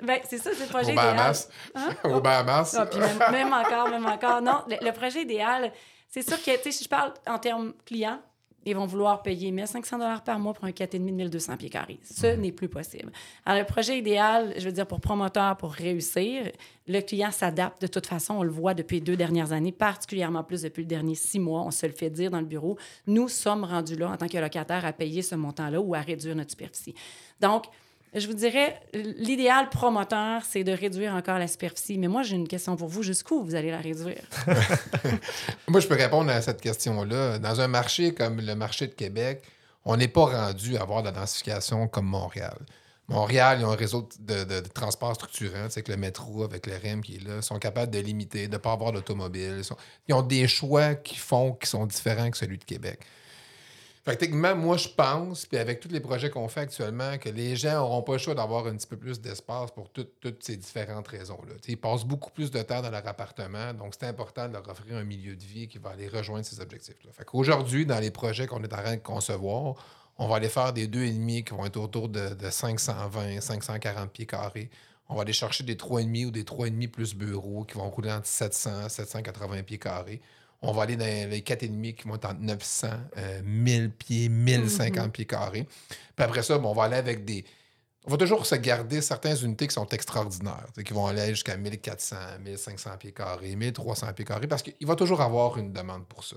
ben, c'est ça, c'est le projet Au idéal. Bahamas. Hein? Au Bahamas. Ah, puis même, même encore, même encore. Non, le, le projet idéal, c'est sûr que, tu sais, si je parle en termes clients, ils vont vouloir payer 1500 par mois pour un 4,5 de 1200 pieds carrés. Ce n'est plus possible. Alors, le projet idéal, je veux dire, pour promoteur, pour réussir, le client s'adapte de toute façon. On le voit depuis les deux dernières années, particulièrement plus depuis le dernier six mois. On se le fait dire dans le bureau. Nous sommes rendus là, en tant que locataire, à payer ce montant-là ou à réduire notre superficie. Donc, je vous dirais, l'idéal promoteur, c'est de réduire encore la superficie. Mais moi, j'ai une question pour vous. Jusqu'où vous allez la réduire? Moi, je peux répondre à cette question-là. Dans un marché comme le marché de Québec, on n'est pas rendu à avoir de la densification comme Montréal. Montréal, ils ont un réseau de, de- transport structurant, c'est que le métro avec le REM qui est là, sont capables de limiter, de ne pas avoir d'automobile. Ils, ils ont des choix qui font qui sont différents que celui de Québec. Fait que moi, je pense, puis avec tous les projets qu'on fait actuellement, que les gens n'auront pas le choix d'avoir un petit peu plus d'espace pour toutes- ces différentes raisons-là. Ils passent beaucoup plus de temps dans leur appartement, donc c'est important de leur offrir un milieu de vie qui va aller rejoindre ces objectifs-là. Fait qu'aujourd'hui, dans les projets qu'on est en train de concevoir, on va aller faire des 2,5 qui vont être autour de, de 520, 540 pieds carrés. On va aller chercher des 3,5 ou des 3,5 plus bureaux qui vont rouler entre 700 780 pieds carrés. On va aller dans les 4,5 qui vont être entre 900, euh, 1000 pieds, 1050 pieds carrés. Puis après ça, bon, on va aller avec des. On va toujours se garder certaines unités qui sont extraordinaires, qui vont aller jusqu'à 1400, 1500 pieds carrés, 1300 pieds carrés, parce qu'il va toujours avoir une demande pour ça.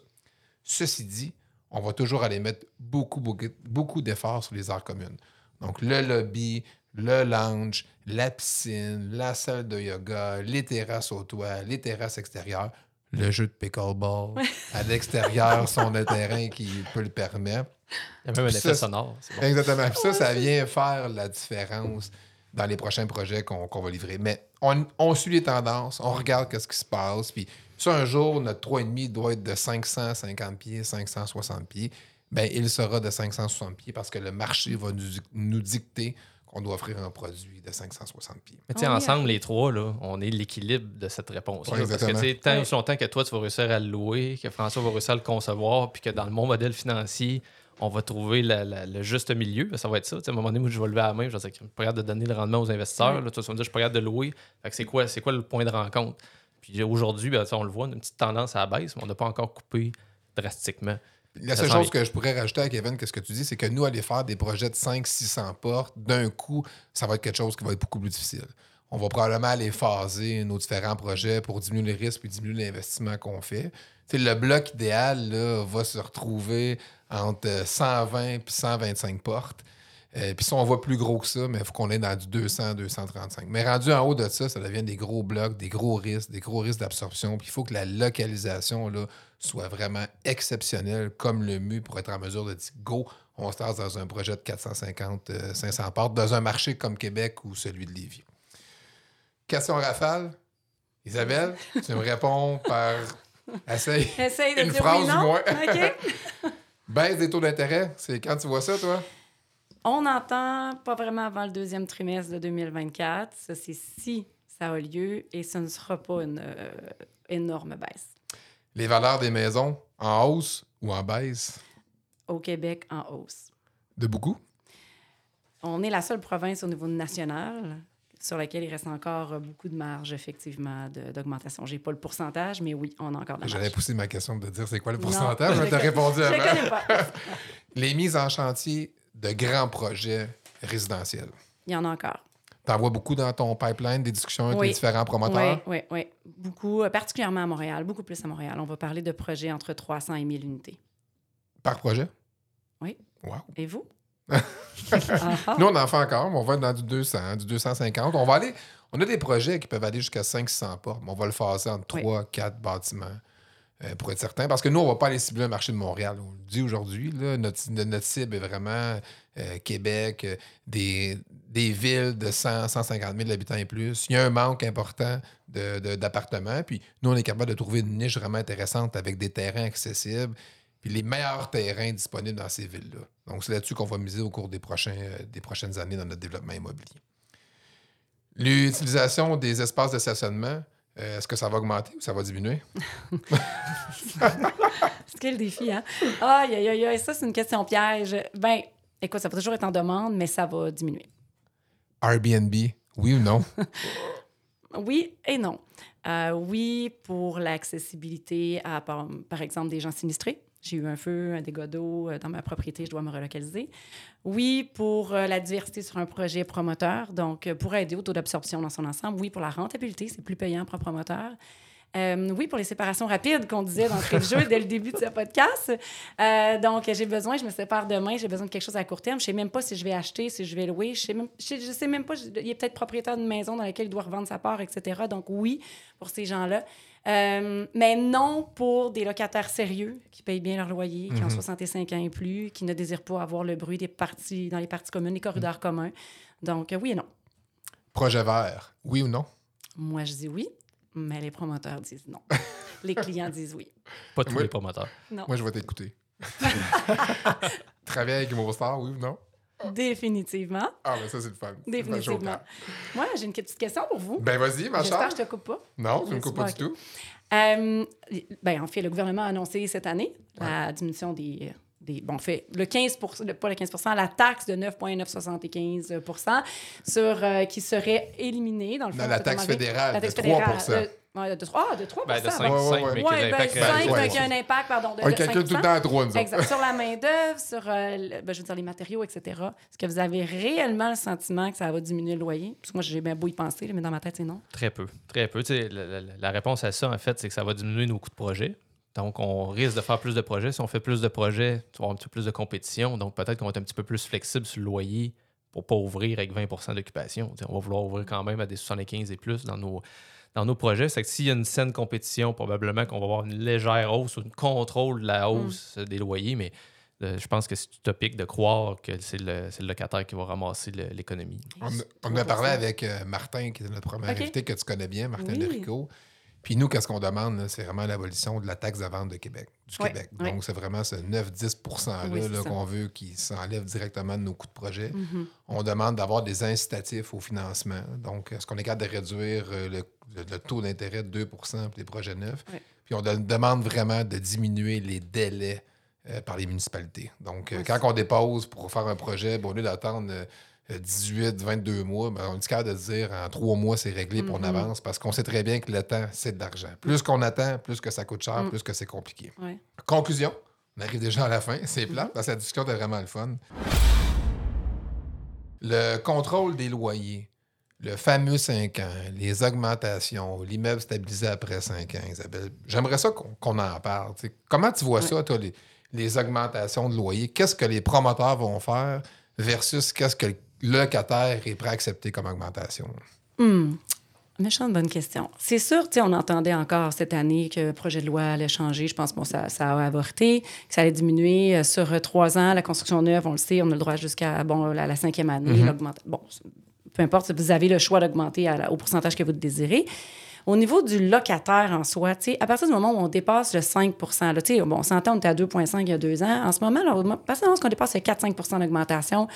Ceci dit, on va toujours aller mettre beaucoup, beaucoup, beaucoup d'efforts sur les aires communes. Donc, le lobby, le lounge, la piscine, la salle de yoga, les terrasses au toit, les terrasses extérieures, le jeu de pickleball à l'extérieur, si on a un terrain qui peut le permettre. Il y a même un effet ça, sonore. bon. Exactement. Puis ça, ça vient faire la différence dans les prochains projets qu'on va livrer. Mais on, on suit les tendances, on regarde ce qui se passe. Puis ça, un jour, notre 3,5 doit être de 550 pieds, 560 pieds. Bien, il sera de 560 pieds parce que le marché va nous, nous dicter qu'on doit offrir un produit de 560 pieds. Mais tu sais, On y ensemble, les trois, là, on est l'équilibre de cette réponse. Ouais, parce que exactement. tu sais, tant Ouais. aussi longtemps que toi, tu vas réussir à le louer, que François va réussir à le concevoir, puis que dans le mon modèle financier, on va trouver la- la- le juste milieu, ça va être ça. Tu sais, à un moment donné, moi, je vais lever la main, je vais dire que je suis pas capable de donner le rendement aux investisseurs. Là, toi, tu vas me dire, je suis pas capable de louer. Fait que c'est quoi, c'est quoi le point de rencontre? Puis aujourd'hui, ben, tu sais, on le voit, on une petite tendance à la baisse, mais on n'a pas encore coupé drastiquement. La seule chose que je pourrais rajouter à Kevin, qu'est-ce que tu dis, c'est que nous, aller faire des projets de 500-600 portes, d'un coup, ça va être quelque chose qui va être beaucoup plus difficile. On va probablement aller phaser nos différents projets pour diminuer les risques et diminuer l'investissement qu'on fait. Le bloc idéal là, va se retrouver entre 120 et 125 portes. Euh, Puis ça, on voit plus gros que ça, mais il faut qu'on ait dans du 200, 235. Mais rendu en haut de ça, ça devient des gros blocs, des gros risques, des gros risques d'absorption. Puis il faut que la localisation là, soit vraiment exceptionnelle, comme le MU, pour être en mesure de dire go, on se lance dans un projet de 450, euh, 500 portes, dans un marché comme Québec ou celui de Lévis. Question rafale. Isabelle, tu me réponds par. Essaye. Essaye de Une dire phrase oui, du moins. OK. Baisse des taux d'intérêt, c'est quand tu vois ça, toi? On entend pas vraiment avant le deuxième trimestre de 2024. Ça, c'est si ça a lieu et ce ne sera pas une euh, énorme baisse. Les valeurs des maisons en hausse ou en baisse? Au Québec, en hausse. De beaucoup? On est la seule province au niveau national sur laquelle il reste encore beaucoup de marge, effectivement, d'augmentation. J'ai pas le pourcentage, mais oui, on a encore de la marge. pousser ma question de dire c'est quoi le Non, pourcentage, je mais t'as le- répondu Je avant. connais pas. Les mises en chantier de grands projets résidentiels. Il y en a encore. T'en vois beaucoup dans ton pipeline, des discussions avec Oui. les différents Oui, promoteurs? oui, oui. Beaucoup, euh, particulièrement à Montréal, beaucoup plus à Montréal. On va parler de projets entre 300 et 1000 unités. Par projet? Oui. Wow. Et vous? Nous, on en fait encore, mais on va être dans du 200, du 250. On va aller. On a des projets qui peuvent aller jusqu'à 500 portes, mais on va le phaser entre Oui. 3, 4 bâtiments. Euh, pour être certain. Parce que nous, on ne va pas aller cibler le marché de Montréal. On le dit aujourd'hui, notre, notre cible est vraiment euh, Québec, euh, des, des villes de 100, 150 000 habitants et plus. Il y a un manque important d'appartements. Puis nous, on est capable de trouver une niche vraiment intéressante avec des terrains accessibles. Puis les meilleurs terrains disponibles dans ces villes-là. Donc, c'est là-dessus qu'on va miser au cours des, prochains, des prochaines années dans notre développement immobilier. L'utilisation des espaces de stationnement, euh, est-ce que ça va augmenter ou ça va diminuer? C'est quel défi, hein? Aïe, aïe, aïe, aïe, ça, c'est une question piège. Ben, écoute, ça va toujours être en demande, mais ça va diminuer. Airbnb, oui ou non? Oui et non. Euh, oui, pour l'accessibilité à, par, par exemple, des gens sinistrés. J'ai eu un feu, un dégât d'eau euh, dans ma propriété, je dois me relocaliser. Oui, pour euh, la diversité sur un projet promoteur, donc euh, pour aider au taux d'absorption dans son ensemble. Oui, pour la rentabilité, c'est plus payant pour un promoteur. Oui, pour les séparations rapides qu'on disait d'entrée de jeu dès le début de ce podcast. Donc, j'ai besoin, je me sépare demain, j'ai besoin de quelque chose à court terme. Je ne sais même pas si je vais acheter, si je vais louer. Je ne sais, sais- sais même pas, il est peut-être propriétaire d'une maison dans laquelle il doit revendre sa part, etc. Donc, oui, pour ces gens-là. Euh, mais non pour des locataires sérieux qui payent bien leur loyer, qui ont 65 ans et plus, qui ne désirent pas avoir le bruit des parties, dans les parties communes, les corridors communs. Donc, euh, oui et non. Projet vert, oui ou non? Moi, je dis oui, mais les promoteurs disent non. les clients disent oui. Pas tous Moi- les promoteurs. Non. Moi, je vais t'écouter. Travailler avec Mostar, oui ou non? Définitivement. Ah, ben ça, c'est le fun. Définitivement. Moi, j'ai une petite question pour vous. Ben vas-y, ma J'espère chère. que je te coupe pas. Non, tu ne me coupes pas du tout. Euh, ben, en fait, le gouvernement a annoncé cette année la diminution des. des bon, fait, le 15 le- pas le 15 la taxe de 9,975 sur, euh, qui serait éliminée, dans le fond. Non, la taxe fédérale la de taxe 3 fédérale, de, ouais, de, ah, de 3 Ben, de 5, Ouais, ouais, 5 ouais. mais ben, l'impact 5, réel, ouais, avec ouais. un impact, pardon, de, On calcule tout le 5%. temps à 3, nous. Exact. sur la main-d'œuvre, sur euh, le- ben, je veux dire, les matériaux, etc. Est-ce que vous avez réellement le sentiment que ça va diminuer le loyer? Parce que moi, j'ai bien beau y penser, mais dans ma tête, c'est non. Très peu. Très peu. Tu sais, la, la- la réponse à ça, en fait, c'est que ça va diminuer nos coûts de projet. Donc, on risque de faire plus de projets. Si on fait plus de projets, tu vas avoir un petit peu plus de compétition. Donc, peut-être qu'on va être un petit peu plus flexible sur le loyer pour pas ouvrir avec 20 d'occupation. Tu sais, On va vouloir ouvrir quand même à des 75 et plus dans nos, dans nos projets. C'est que s'il y a une saine compétition, probablement qu'on va avoir une légère hausse ou une contrôle de la hausse des loyers, mais euh, je pense que c'est utopique de croire que c'est le, c'est le locataire qui va ramasser l'économie. On, on a parlé avec euh, Martin, qui est notre premier invité que tu connais bien, Martin Oui. Lerico. Puis nous, qu'est-ce qu'on demande, c'est vraiment l'abolition de la taxe de vente de Québec, du Québec. Donc, c'est vraiment ce 9-10 Oui, là, qu'on veut qui s'enlève directement de nos coûts de projet. Mhm. On demande d'avoir des incitatifs au financement. Donc, est-ce qu'on est capable de réduire euh, le, le- le taux d'intérêt de 2% pour les projets neufs? Puis on de- demande vraiment de diminuer les délais euh, par les municipalités. Donc, euh, quand on dépose pour faire un projet, bon, au lieu d'attendre euh, 18, 22 mois, ben, on est capable de dire en trois mois, c'est réglé, puis on Mhm. avance parce qu'on sait très bien que le temps, c'est de l'argent. Plus qu'on attend, plus que ça coûte cher, Mm. plus que c'est compliqué. Ouais. Conclusion. On arrive déjà à la fin. C'est plat parce que la discussion était vraiment le fun. Le contrôle des loyers, le fameux 5 ans, les augmentations, l'immeuble stabilisé après 5 ans, Isabelle. J'aimerais ça qu'on en parle. Comment tu vois Ouais. ça, toi, les, les augmentations de loyer? Qu'est-ce que les promoteurs vont faire versus qu'est-ce que le locataire est prêt à accepter comme augmentation? Hmm. Méchante bonne question. C'est sûr, tu on entendait encore cette année que le projet de loi allait changer. Je pense que bon, ça, ça a avorté, que ça allait diminuer euh, sur euh, trois ans. La construction neuve, on le sait, on a le droit jusqu'à bon, la, la cinquième année. Mhm. l'augmenta- Bon, c'est- peu importe, vous avez le choix d'augmenter au pourcentage que vous désirez. Au niveau du locataire en soi, à partir du moment où on dépasse le 5 là, bon, on s'entend, on était à 2,5 il y a deux ans. En ce moment, là, à partir du moment où on dépasse le 4-5% d'augmentation,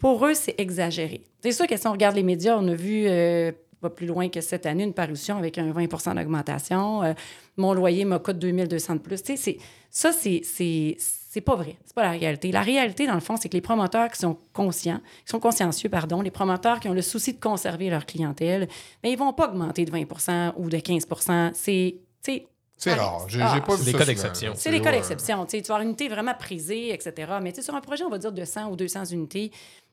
pour eux, c'est exagéré. C'est sûr que si on regarde les médias, on a vu euh, pas plus loin que cette année une parution avec un 20 d'augmentation. Euh, mon loyer me coûte 2200 de plus. Tu sais, c'est- ça, c'est, c'est, c'est pas vrai. C'est pas la réalité. La réalité, dans le fond, c'est que les promoteurs qui sont conscients, qui sont consciencieux, pardon, les promoteurs qui ont le souci de conserver leur clientèle, mais ils vont pas augmenter de 20% ou de 15% C'est, tu sais, C'est rare. J'ai Ah, j'ai pas c'est vu des cas d'exception. c'est les cas ouais. d'exception. Tu vas avoir une unité vraiment prisée, etc. Mais tu sais, sur un projet, on va dire de 100 ou 200 unités,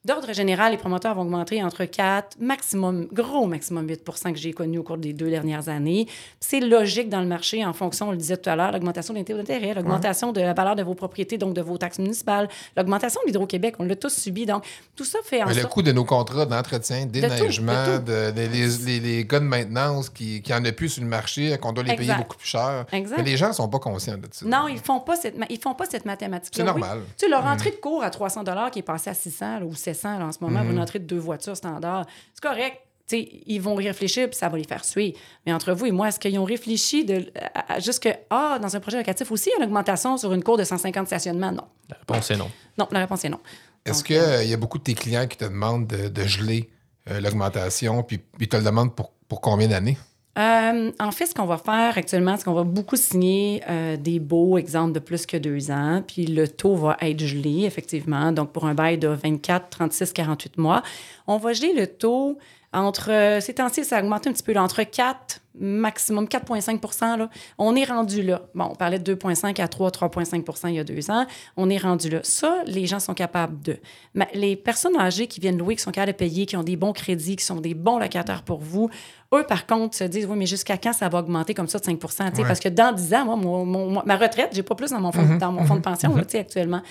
D'ordre général, les promoteurs vont augmenter entre 4, maximum, gros maximum 8% que j'ai connu au cours des deux dernières années. C'est logique dans le marché en fonction, on le disait tout à l'heure, l'augmentation de l'intérêt d'intérêt, l'augmentation de la valeur de vos propriétés, donc de vos taxes municipales, l'augmentation de l'Hydro-Québec, on l'a tous subi. Donc, tout ça fait en Mais le coût de nos contrats d'entretien, déneigement, de de, les, les- les- les gars de maintenance qui qui en a plus sur le marché, qu'on doit les payer beaucoup plus cher. Exact. Mais les gens sont pas conscients de ça. Non, ils font pas cette, ils font pas cette mathématique. C'est normal. Tu sais, leur entrée de cours à 300 qui est passée à 600 là, ou 700 là, en ce moment, une entrée de deux voitures standard, c'est correct. Tu sais, ils vont réfléchir puis ça va les faire suer. Mais entre vous et moi, est-ce qu'ils ont réfléchi de, à, à- juste que, ah, dans un projet locatif aussi, il y a une augmentation sur une cour de 150 stationnements? Non. La réponse est non. Non, la réponse est non. Est-ce qu'il y a beaucoup de tes clients qui te demandent de, de geler euh, l'augmentation, puis ils te le demandent pour, pour combien d'années? Euh, en fait, ce qu'on va faire actuellement, c'est qu'on va beaucoup signer euh, des beaux exemples de plus que deux ans, puis le taux va être gelé, effectivement. Donc, pour un bail de 24, 36, 48 mois, on va geler le taux entre, euh, ces temps-ci, ça a augmenté un petit peu, là, entre 4, maximum 4,5 là. On est rendu là. Bon, on parlait de 2,5 à 3, 3,5% il y a deux ans. On est rendu là. Ça, les gens sont capables de. Mais les personnes âgées qui viennent louer, qui sont capables de payer, qui ont des bons crédits, qui sont des bons locataires pour vous, eux, par contre, se disent, oui, mais jusqu'à quand ça va augmenter comme ça de 5 Tu sais, Ouais. Parce que dans 10 ans, moi, mon- ma retraite, j'ai pas plus dans mon fonds, dans mon fonds de pension, là, tu sais, actuellement.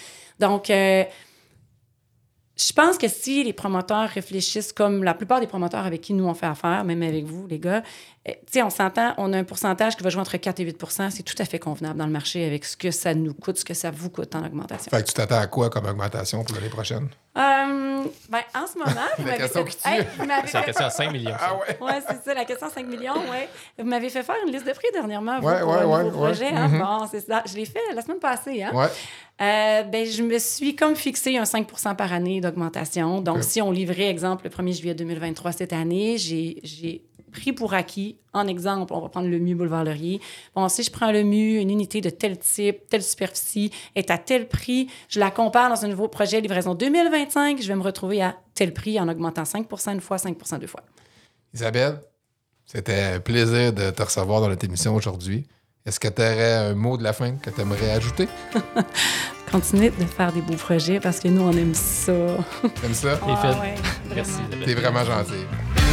Donc, euh, je pense que si les promoteurs réfléchissent comme la plupart des promoteurs avec qui nous on fait affaire, même avec vous, les gars, eh, sais, on s'entend, on a un pourcentage qui va jouer entre 4 et 8% C'est tout à fait convenable dans le marché avec ce que ça nous coûte, ce que ça vous coûte en augmentation. Fait que tu t'attends à quoi comme augmentation pour l'année prochaine? Euh, ben, en ce moment, vous m'avez fait- qui tue. Hey, vous m'avez C'est la fait- question à 5 millions. ça. Ah ouais? Ouais, c'est ça, la question 5 millions, ouais. Vous m'avez fait faire une liste de prix dernièrement, vous, Ouais, pour ouais, un ouais, nouveau ouais. projet. hein? Bon, c'est ça. Je l'ai fait la semaine passée, hein? Ouais. Euh, ben, je me suis comme fixé un 5 par année d'augmentation. Donc, si on livrait, exemple, le 1er juillet 2023 cette année, j'ai pris pour acquis, en exemple, on va prendre le MU Boulevard Laurier. Bon, si je prends le MU, une unité de tel type, telle superficie, est à tel prix, je la compare dans un nouveau projet livraison 2025, je vais me retrouver à tel prix en augmentant 5 une fois, 5 deux fois. Isabelle, c'était un plaisir de te recevoir dans notre émission aujourd'hui. Est-ce que tu aurais un mot de la fin que tu aimerais ajouter? Continuez de faire des beaux projets parce que nous, on aime ça. Comme ça? Les faits. ouais, Merci. vraiment. Isabelle. T'es vraiment gentil.